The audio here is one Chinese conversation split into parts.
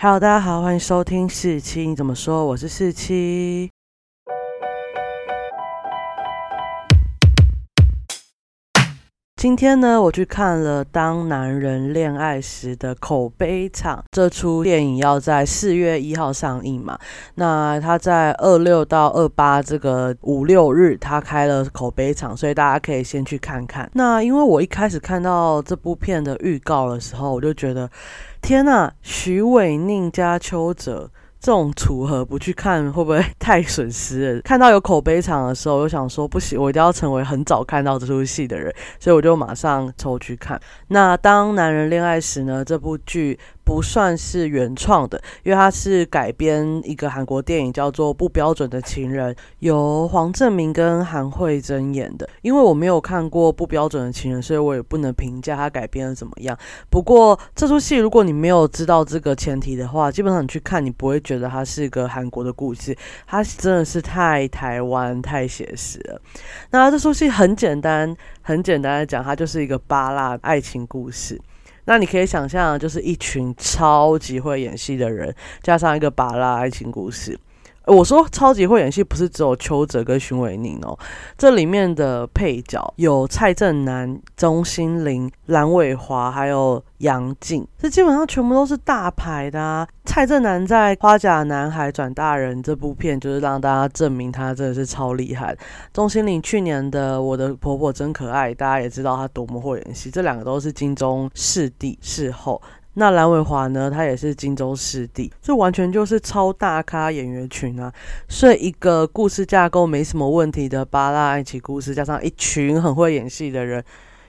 Hello，大家好，欢迎收听四七。你怎么说？我是四七。今天呢，我去看了《当男人恋爱时》的口碑场。这出电影要在四月一号上映嘛？那他在二六到二八这个五六日，他开了口碑场，所以大家可以先去看看。那因为我一开始看到这部片的预告的时候，我就觉得，天呐，徐伟宁加邱泽。这种组合不去看会不会太损失了？看到有口碑场的时候，我就想说不行，我一定要成为很早看到这出戏的人，所以我就马上抽去看。那当男人恋爱时呢？这部剧。不算是原创的，因为它是改编一个韩国电影，叫做《不标准的情人》，由黄正明跟韩慧珍演的。因为我没有看过《不标准的情人》，所以我也不能评价它改编的怎么样。不过这出戏，如果你没有知道这个前提的话，基本上你去看，你不会觉得它是一个韩国的故事，它真的是太台湾、太写实了。那这出戏很简单，很简单的讲，它就是一个巴拉爱情故事。那你可以想象，就是一群超级会演戏的人，加上一个巴拉爱情故事。我说超级会演戏，不是只有邱泽跟徐伟宁哦，这里面的配角有蔡正南、钟欣凌、蓝伟华，还有杨静，这基本上全部都是大牌的啊。蔡正南在《花甲男孩转大人》这部片，就是让大家证明他真的是超厉害。钟欣凌去年的《我的婆婆真可爱》，大家也知道他多么会演戏，这两个都是金钟视帝视后。那蓝伟华呢？他也是荆州师弟，这完全就是超大咖演员群啊！所以一个故事架构没什么问题的巴拉爱情故事，加上一群很会演戏的人，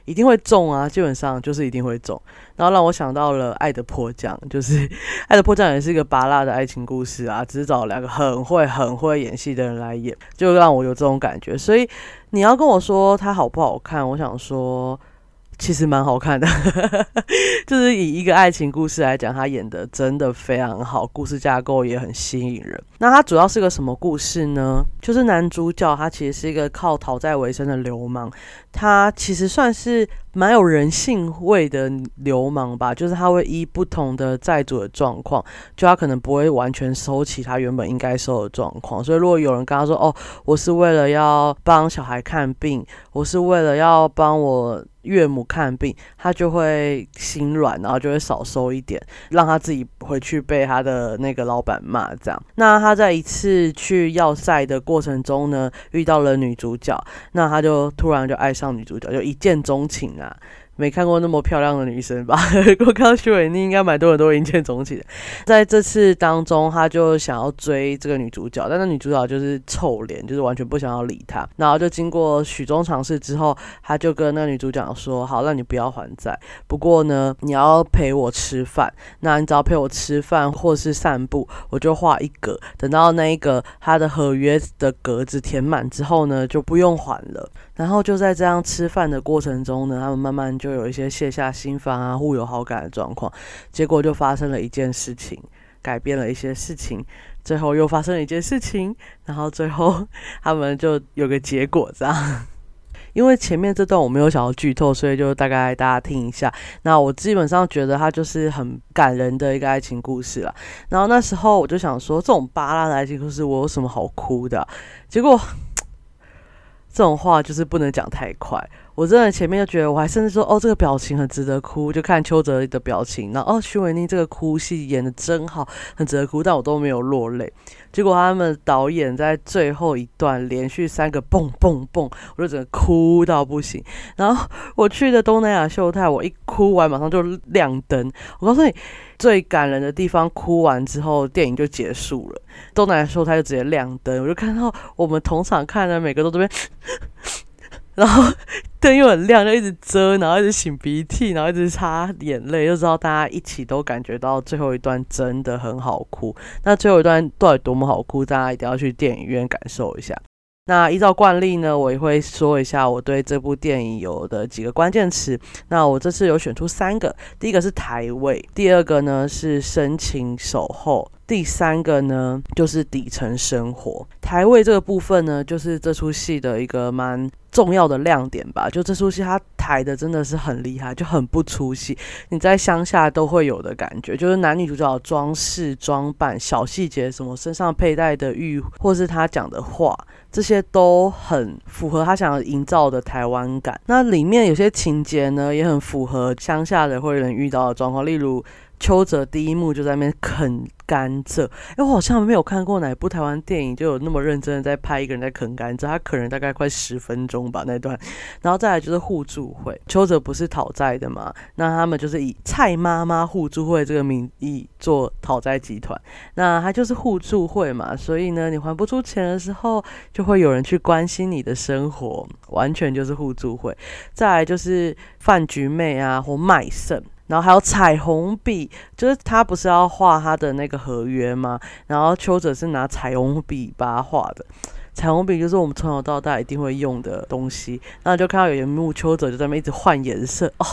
一定会中啊！基本上就是一定会中。然后让我想到了《爱的迫降》，就是《爱的迫降》也是一个巴拉的爱情故事啊，只是找两个很会很会演戏的人来演，就让我有这种感觉。所以你要跟我说它好不好看，我想说。其实蛮好看的，就是以一个爱情故事来讲，他演的真的非常好，故事架构也很吸引人。那他主要是个什么故事呢？就是男主角他其实是一个靠讨债为生的流氓，他其实算是蛮有人性味的流氓吧，就是他会依不同的债主的状况，就他可能不会完全收起他原本应该收的状况。所以如果有人跟他说：“哦，我是为了要帮小孩看病，我是为了要帮我。”岳母看病，他就会心软，然后就会少收一点，让他自己回去被他的那个老板骂。这样，那他在一次去要塞的过程中呢，遇到了女主角，那他就突然就爱上女主角，就一见钟情啊。没看过那么漂亮的女生吧？我看到徐伟宁，应该蛮多人都一见钟情的。在这次当中，他就想要追这个女主角，但那女主角就是臭脸，就是完全不想要理他。然后就经过许多尝试之后，他就跟那女主角说：“好，那你不要还债，不过呢，你要陪我吃饭。那你只要陪我吃饭或是散步，我就画一格。等到那一个他的合约的格子填满之后呢，就不用还了。然后就在这样吃饭的过程中呢，他们慢慢就。就有一些卸下心防啊，互有好感的状况，结果就发生了一件事情，改变了一些事情，最后又发生了一件事情，然后最后 他们就有个结果这样。因为前面这段我没有想要剧透，所以就大概大家听一下。那我基本上觉得它就是很感人的一个爱情故事了。然后那时候我就想说，这种巴拉的爱情故事我有什么好哭的？结果 这种话就是不能讲太快。我真的前面就觉得，我还甚至说，哦，这个表情很值得哭，就看邱泽的表情，然后哦，徐伟宁这个哭戏演的真好，很值得哭，但我都没有落泪。结果他们导演在最后一段连续三个蹦蹦蹦，我就整个哭到不行。然后我去的东南亚秀泰，我一哭完马上就亮灯。我告诉你，最感人的地方，哭完之后电影就结束了。东南亚秀泰就直接亮灯，我就看到我们同场看的每个都这边。然后灯又很亮，就一直遮，然后一直擤鼻涕，然后一直擦眼泪，就知道大家一起都感觉到最后一段真的很好哭。那最后一段到底多么好哭，大家一定要去电影院感受一下。那依照惯例呢，我也会说一下我对这部电影有的几个关键词。那我这次有选出三个，第一个是台位，第二个呢是深情守候。第三个呢，就是底层生活。台位这个部分呢，就是这出戏的一个蛮重要的亮点吧。就这出戏，它抬的真的是很厉害，就很不出戏。你在乡下都会有的感觉，就是男女主角装饰、装扮、小细节，什么身上佩戴的玉，或是他讲的话，这些都很符合他想要营造的台湾感。那里面有些情节呢，也很符合乡下的会人遇到的状况，例如。邱泽第一幕就在那边啃甘蔗，哎，我好像没有看过哪部台湾电影就有那么认真的在拍一个人在啃甘蔗，他啃人大概快十分钟吧那段，然后再来就是互助会，邱泽不是讨债的嘛，那他们就是以蔡妈妈互助会这个名义做讨债集团，那他就是互助会嘛，所以呢，你还不出钱的时候，就会有人去关心你的生活，完全就是互助会。再来就是饭局妹啊，或卖肾。然后还有彩虹笔，就是他不是要画他的那个合约吗？然后邱泽是拿彩虹笔把它画的。彩虹笔就是我们从小到大一定会用的东西。然后就看到有一幕，邱泽就在那边一直换颜色哦，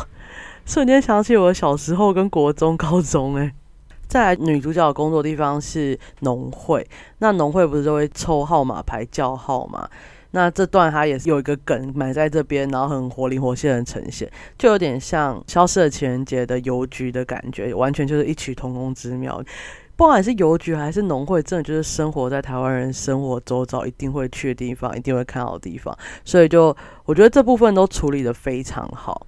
瞬间想起我小时候跟国中、高中哎。再来，女主角的工作地方是农会，那农会不是都会抽号码牌叫号吗？那这段它也是有一个梗埋在这边，然后很活灵活现的呈现，就有点像《消失的情人节》的邮局的感觉，完全就是异曲同工之妙。不管是邮局还是农会，真的就是生活在台湾人生活周遭一定会去的地方，一定会看到的地方。所以就我觉得这部分都处理的非常好。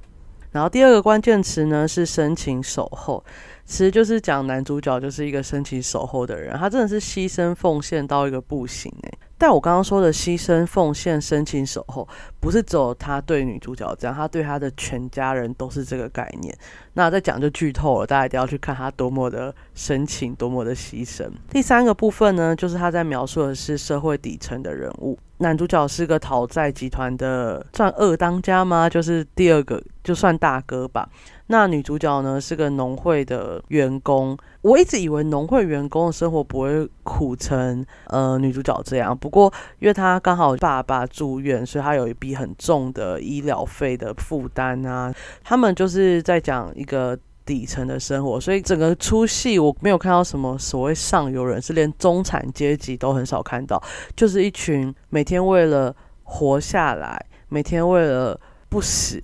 然后第二个关键词呢是深情守候，其实就是讲男主角就是一个深情守候的人，他真的是牺牲奉献到一个不行哎。但我刚刚说的牺牲奉献、深情守候，不是只有他对女主角这样，他对他的全家人都是这个概念。那再讲就剧透了，大家一定要去看他多么的深情，多么的牺牲。第三个部分呢，就是他在描述的是社会底层的人物。男主角是个讨债集团的算二当家吗？就是第二个，就算大哥吧。那女主角呢是个农会的员工，我一直以为农会员工的生活不会苦成呃女主角这样。不过因为她刚好爸爸住院，所以她有一笔很重的医疗费的负担啊。他们就是在讲一个底层的生活，所以整个出戏我没有看到什么所谓上游人士，连中产阶级都很少看到，就是一群每天为了活下来，每天为了不死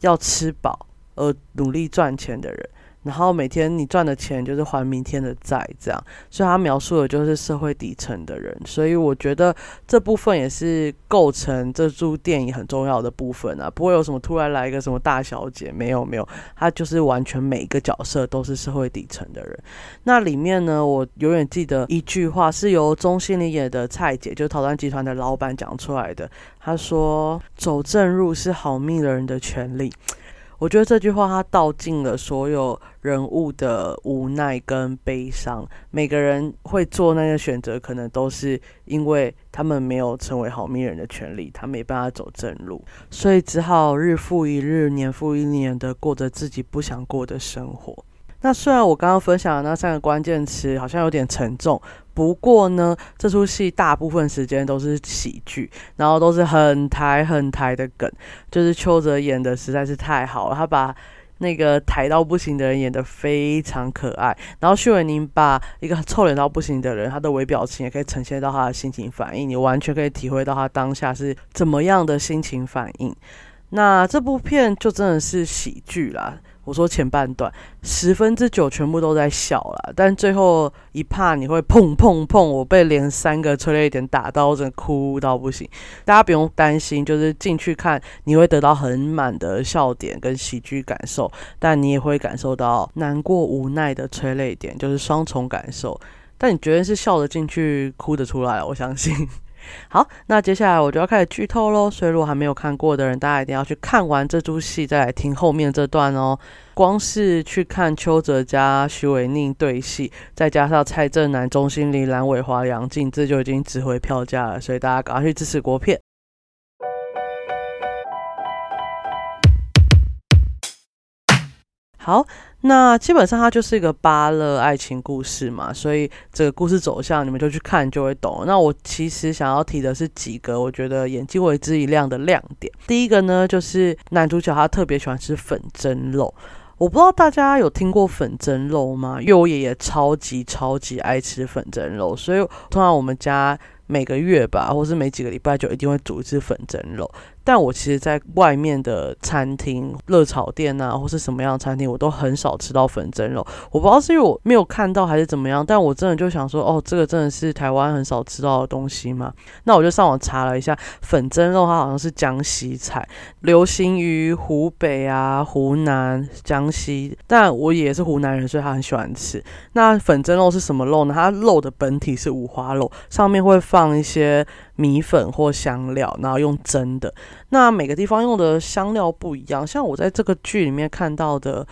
要吃饱。而努力赚钱的人，然后每天你赚的钱就是还明天的债，这样，所以他描述的就是社会底层的人，所以我觉得这部分也是构成这部电影很重要的部分啊，不会有什么突然来一个什么大小姐，没有没有，他就是完全每一个角色都是社会底层的人。那里面呢，我永远记得一句话，是由钟欣凌演的蔡姐，就是陶丹集团的老板讲出来的，他说：“走正路是好命的人的权利。”我觉得这句话它道尽了所有人物的无奈跟悲伤。每个人会做那个选择，可能都是因为他们没有成为好命人的权利，他没办法走正路，所以只好日复一日、年复一年的过着自己不想过的生活。那虽然我刚刚分享的那三个关键词好像有点沉重，不过呢，这出戏大部分时间都是喜剧，然后都是很抬很抬的梗，就是邱泽演的实在是太好了，他把那个抬到不行的人演得非常可爱，然后徐伟宁把一个臭脸到不行的人，他的微表情也可以呈现到他的心情反应，你完全可以体会到他当下是怎么样的心情反应。那这部片就真的是喜剧啦。我说前半段十分之九全部都在笑了，但最后一怕你会砰砰砰，我被连三个催泪点打到，我真哭到不行。大家不用担心，就是进去看你会得到很满的笑点跟喜剧感受，但你也会感受到难过无奈的催泪点，就是双重感受。但你绝对是笑得进去，哭得出来，我相信。好，那接下来我就要开始剧透喽。所以如果还没有看过的人，大家一定要去看完这出戏，再来听后面这段哦。光是去看邱泽加徐伟宁对戏，再加上蔡正南、钟欣凌、蓝伟华、杨静，这就已经值回票价了。所以大家赶快去支持国片。好。那基本上它就是一个芭乐爱情故事嘛，所以这个故事走向你们就去看就会懂。那我其实想要提的是几个我觉得眼睛为之一亮的亮点。第一个呢，就是男主角他特别喜欢吃粉蒸肉。我不知道大家有听过粉蒸肉吗？因为我爷爷超级超级爱吃粉蒸肉，所以通常我们家每个月吧，或是每几个礼拜就一定会煮一次粉蒸肉。但我其实，在外面的餐厅、热炒店啊，或是什么样的餐厅，我都很少吃到粉蒸肉。我不知道是因为我没有看到，还是怎么样。但我真的就想说，哦，这个真的是台湾很少吃到的东西吗？那我就上网查了一下，粉蒸肉它好像是江西菜，流行于湖北啊、湖南、江西。但我也是湖南人，所以他很喜欢吃。那粉蒸肉是什么肉呢？它肉的本体是五花肉，上面会放一些。米粉或香料，然后用蒸的。那每个地方用的香料不一样，像我在这个剧里面看到的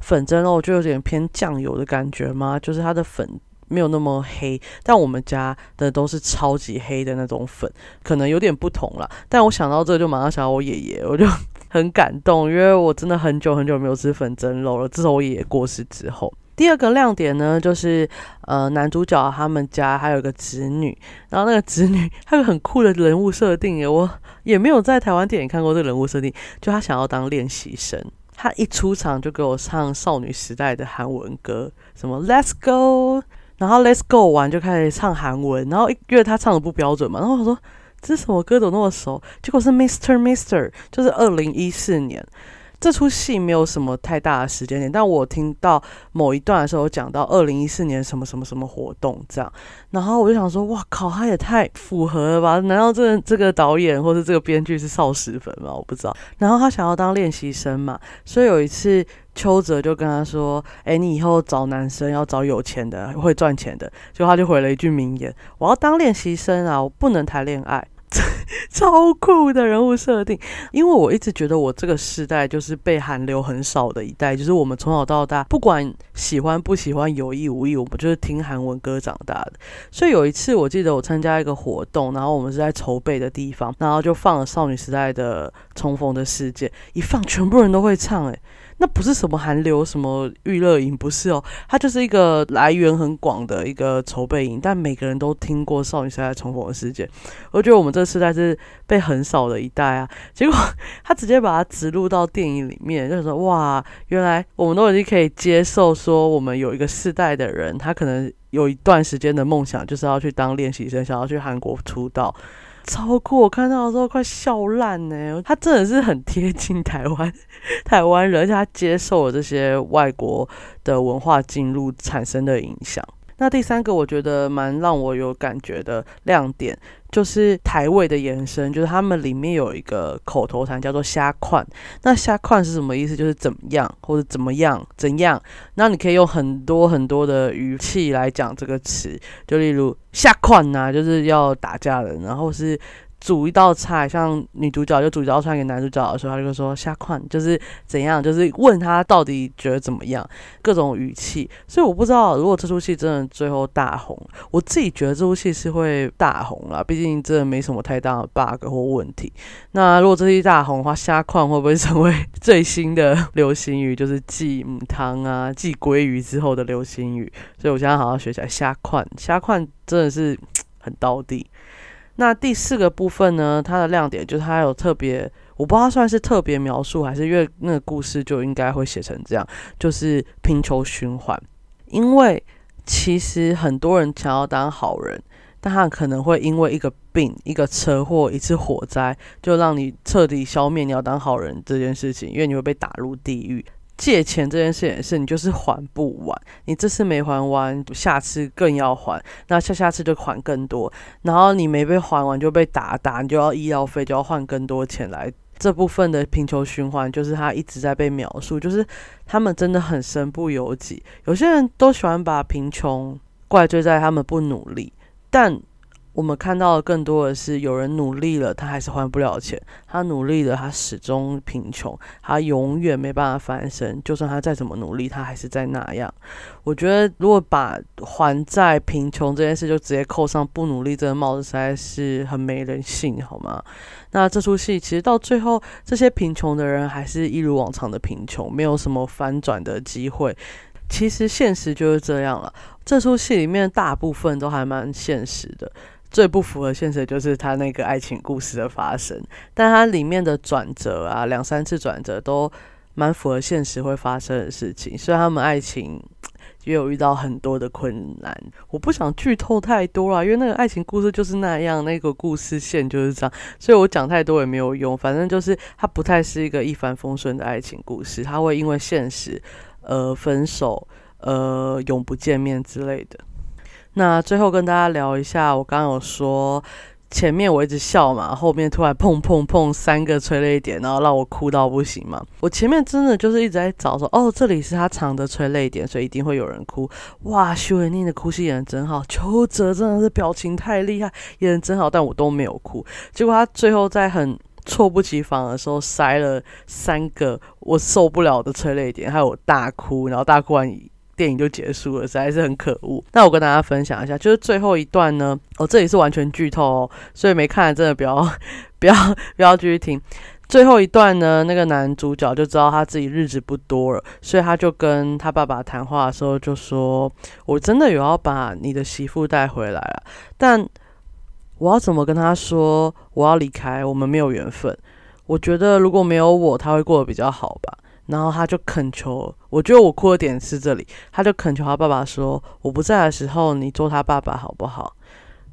粉蒸肉，就有点偏酱油的感觉吗？就是它的粉没有那么黑，但我们家的都是超级黑的那种粉，可能有点不同啦。但我想到这就马上想到我爷爷，我就很感动，因为我真的很久很久没有吃粉蒸肉了，自从我爷爷过世之后。第二个亮点呢，就是呃，男主角他们家还有个侄女，然后那个侄女她有很酷的人物设定耶，我也没有在台湾电影看过这个人物设定，就她想要当练习生，她一出场就给我唱少女时代的韩文歌，什么 Let's Go，然后 Let's Go 完就开始唱韩文，然后因为她唱的不标准嘛，然后我说这什么歌怎么那么熟？结果是 Mister Mister，就是二零一四年。这出戏没有什么太大的时间点，但我听到某一段的时候讲到二零一四年什么什么什么活动这样，然后我就想说，哇靠，他也太符合了吧？难道这这个导演或者这个编剧是少时粉吗？我不知道。然后他想要当练习生嘛，所以有一次邱泽就跟他说：“哎，你以后找男生要找有钱的，会赚钱的。”就他就回了一句名言：“我要当练习生啊，我不能谈恋爱。” 超酷的人物设定，因为我一直觉得我这个时代就是被韩流很少的一代，就是我们从小到大，不管喜欢不喜欢，有意无意，我们就是听韩文歌长大的。所以有一次，我记得我参加一个活动，然后我们是在筹备的地方，然后就放了少女时代的《重逢的世界》，一放，全部人都会唱，诶。那不是什么韩流什么娱乐营，不是哦，它就是一个来源很广的一个筹备营，但每个人都听过少女时代重逢的事件。我觉得我们这个时代是被很少的一代啊，结果他直接把它植入到电影里面，就是说哇，原来我们都已经可以接受说，我们有一个世代的人，他可能有一段时间的梦想就是要去当练习生，想要去韩国出道。超酷！我看到的时候快笑烂呢。他真的是很贴近台湾 台湾人，而且他接受了这些外国的文化进入产生的影响。那第三个我觉得蛮让我有感觉的亮点，就是台味的延伸，就是他们里面有一个口头禅叫做“虾款”。那“虾款”是什么意思？就是怎么样或者怎么样怎样。那你可以用很多很多的语气来讲这个词，就例如“下款”呐，就是要打架的，然后是。煮一道菜，像女主角就煮一道菜给男主角的时候，他就说下款就是怎样，就是问他到底觉得怎么样，各种语气。所以我不知道，如果这出戏真的最后大红，我自己觉得这出戏是会大红啦，毕竟真的没什么太大的 bug 或问题。那如果这戏大红的话，虾款会不会成为最新的流行语？就是继母汤啊、继鲑鱼之后的流行语。所以我现在好好学起来，虾款，虾款真的是很到底。那第四个部分呢？它的亮点就是它有特别，我不知道算是特别描述，还是因为那个故事就应该会写成这样，就是贫穷循环。因为其实很多人想要当好人，但他可能会因为一个病、一个车祸、一次火灾，就让你彻底消灭你要当好人这件事情，因为你会被打入地狱。借钱这件事也是，你就是还不完，你这次没还完，下次更要还，那下下次就还更多，然后你没被还完就被打打，你就要医药费，就要换更多钱来。这部分的贫穷循环就是他一直在被描述，就是他们真的很身不由己。有些人都喜欢把贫穷怪罪在他们不努力，但。我们看到的更多的是，有人努力了，他还是还不了钱；他努力了，他始终贫穷，他永远没办法翻身。就算他再怎么努力，他还是在那样。我觉得，如果把还债、贫穷这件事就直接扣上不努力这个帽子，实在是很没人性，好吗？那这出戏其实到最后，这些贫穷的人还是一如往常的贫穷，没有什么翻转的机会。其实现实就是这样了。这出戏里面大部分都还蛮现实的。最不符合现实就是他那个爱情故事的发生，但它里面的转折啊，两三次转折都蛮符合现实会发生的事情，所以他们爱情也有遇到很多的困难。我不想剧透太多啦，因为那个爱情故事就是那样，那个故事线就是这样，所以我讲太多也没有用。反正就是它不太是一个一帆风顺的爱情故事，它会因为现实呃分手，呃永不见面之类的。那最后跟大家聊一下，我刚刚有说。前面我一直笑嘛，后面突然砰砰砰三个催泪点，然后让我哭到不行嘛。我前面真的就是一直在找说，哦，这里是他藏的催泪点，所以一定会有人哭。哇，徐伟宁的哭戏演的真好，邱泽真的是表情太厉害，演的真好，但我都没有哭。结果他最后在很猝不及防的时候塞了三个我受不了的催泪点，还有我大哭，然后大哭完。电影就结束了，实在是很可恶。那我跟大家分享一下，就是最后一段呢，哦，这里是完全剧透哦，所以没看的真的不要 不要不要继续听。最后一段呢，那个男主角就知道他自己日子不多了，所以他就跟他爸爸谈话的时候就说：“我真的有要把你的媳妇带回来了，但我要怎么跟他说我要离开？我们没有缘分。我觉得如果没有我，他会过得比较好吧。”然后他就恳求，我觉得我哭的点是这里，他就恳求他爸爸说：“我不在的时候，你做他爸爸好不好？”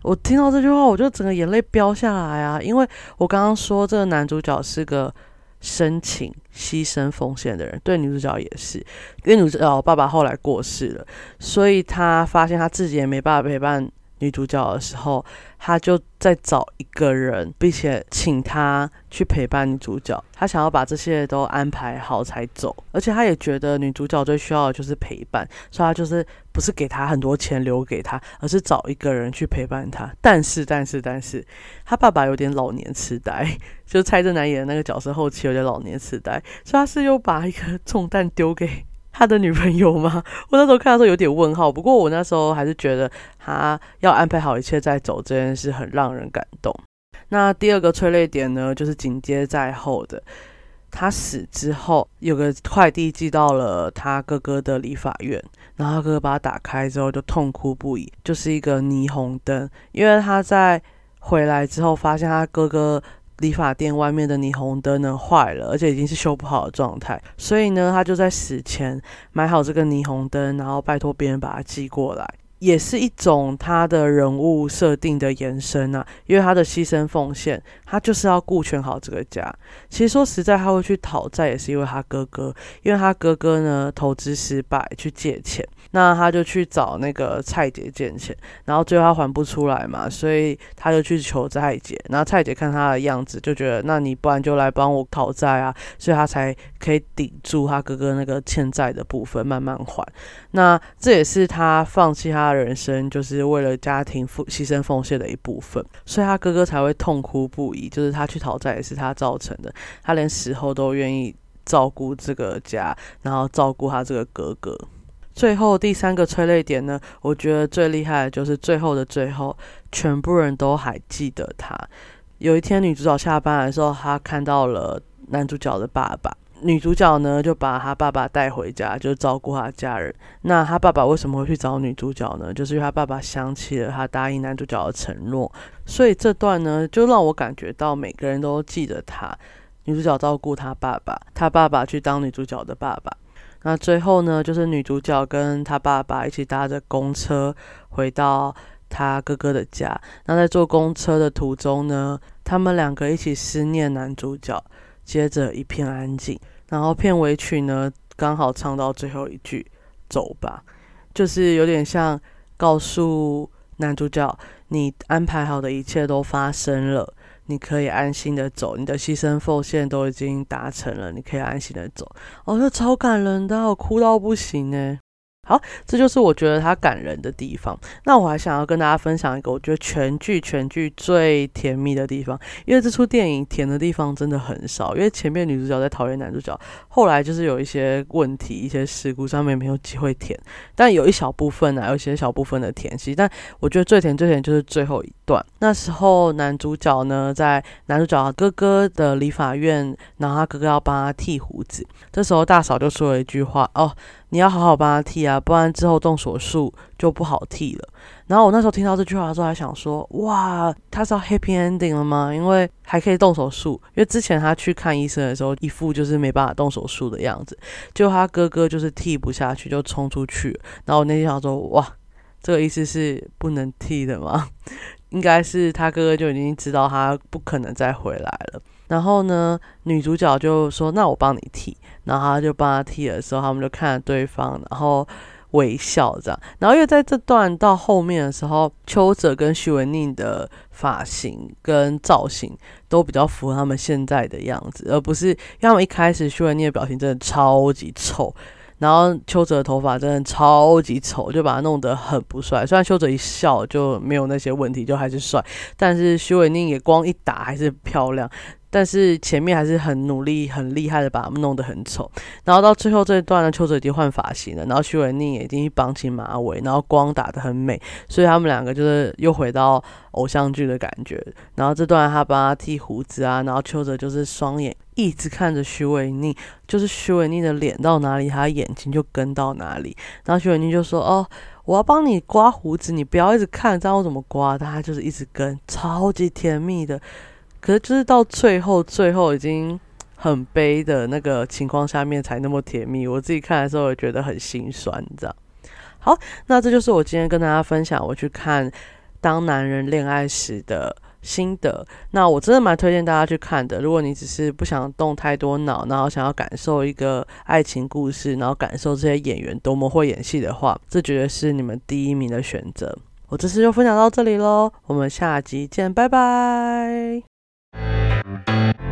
我听到这句话，我就整个眼泪飙下来啊！因为我刚刚说这个男主角是个深情、牺牲、奉献的人，对女主角也是，因为女主角爸爸后来过世了，所以他发现他自己也没办法陪伴。女主角的时候，他就在找一个人，并且请他去陪伴女主角。他想要把这些都安排好才走，而且他也觉得女主角最需要的就是陪伴，所以他就是不是给他很多钱留给他，而是找一个人去陪伴他。但是，但是，但是，他爸爸有点老年痴呆，就是蔡正南演的那个角色后期有点老年痴呆，所以他是又把一个重担丢给。他的女朋友吗？我那时候看的时候有点问号，不过我那时候还是觉得他要安排好一切再走这件事很让人感动。那第二个催泪点呢，就是紧接在后的，他死之后有个快递寄到了他哥哥的理发院，然后他哥哥把它打开之后就痛哭不已，就是一个霓虹灯，因为他在回来之后发现他哥哥。理发店外面的霓虹灯呢坏了，而且已经是修不好的状态，所以呢，他就在死前买好这个霓虹灯，然后拜托别人把它寄过来。也是一种他的人物设定的延伸啊，因为他的牺牲奉献，他就是要顾全好这个家。其实说实在，他会去讨债也是因为他哥哥，因为他哥哥呢投资失败去借钱，那他就去找那个蔡姐借钱，然后最后他还不出来嘛，所以他就去求蔡姐。然后蔡姐看他的样子，就觉得那你不然就来帮我讨债啊，所以他才可以顶住他哥哥那个欠债的部分，慢慢还。那这也是他放弃他。人生就是为了家庭付牺牲奉献的一部分，所以他哥哥才会痛哭不已。就是他去讨债也是他造成的，他连死后都愿意照顾这个家，然后照顾他这个哥哥。最后第三个催泪点呢，我觉得最厉害的就是最后的最后，全部人都还记得他。有一天女主角下班的时候，她看到了男主角的爸爸。女主角呢，就把她爸爸带回家，就照顾她家人。那她爸爸为什么会去找女主角呢？就是因为她爸爸想起了他答应男主角的承诺，所以这段呢，就让我感觉到每个人都记得她。女主角照顾她爸爸，她爸爸去当女主角的爸爸。那最后呢，就是女主角跟她爸爸一起搭着公车回到她哥哥的家。那在坐公车的途中呢，他们两个一起思念男主角。接着一片安静，然后片尾曲呢刚好唱到最后一句“走吧”，就是有点像告诉男主角，你安排好的一切都发生了，你可以安心的走，你的牺牲奉献都已经达成了，你可以安心的走。哦，这超感人的，我哭到不行呢。好，这就是我觉得它感人的地方。那我还想要跟大家分享一个我觉得全剧全剧最甜蜜的地方，因为这出电影甜的地方真的很少。因为前面女主角在讨厌男主角，后来就是有一些问题、一些事故上面没有机会甜，但有一小部分啊，有一些小部分的甜戏。但我觉得最甜最甜就是最后一段，那时候男主角呢在男主角哥哥的理发院，然后他哥哥要帮他剃胡子，这时候大嫂就说了一句话哦。你要好好帮他剃啊，不然之后动手术就不好剃了。然后我那时候听到这句话的时候，还想说，哇，他是要 happy ending 了吗？因为还可以动手术。因为之前他去看医生的时候，一副就是没办法动手术的样子。就他哥哥就是剃不下去，就冲出去。然后我那天想说，哇，这个意思是不能剃的吗？应该是他哥哥就已经知道他不可能再回来了。然后呢，女主角就说：“那我帮你剃。”然后他就帮他剃的时候，他们就看着对方，然后微笑这样。然后因为在这段到后面的时候，邱泽跟徐文宁的发型跟造型都比较符合他们现在的样子，而不是因为一开始徐文宁的表情真的超级丑。然后邱泽的头发真的超级丑，就把他弄得很不帅。虽然邱泽一笑就没有那些问题，就还是帅，但是徐伟宁也光一打还是漂亮。但是前面还是很努力、很厉害的把他们弄得很丑，然后到最后这一段呢，邱泽已经换发型了，然后徐伟宁也已经绑起马尾，然后光打得很美，所以他们两个就是又回到偶像剧的感觉。然后这段他帮他剃胡子啊，然后邱泽就是双眼一直看着徐伟宁，就是徐伟宁的脸到哪里，他眼睛就跟到哪里。然后徐伟宁就说：“哦，我要帮你刮胡子，你不要一直看，这样我怎么刮？”他就是一直跟，超级甜蜜的。可是就是到最后，最后已经很悲的那个情况下面才那么甜蜜。我自己看的时候也觉得很心酸，这样。好，那这就是我今天跟大家分享我去看《当男人恋爱时》的心得。那我真的蛮推荐大家去看的。如果你只是不想动太多脑，然后想要感受一个爱情故事，然后感受这些演员多么会演戏的话，这绝对是你们第一名的选择。我这次就分享到这里喽，我们下集见，拜拜。Thank you.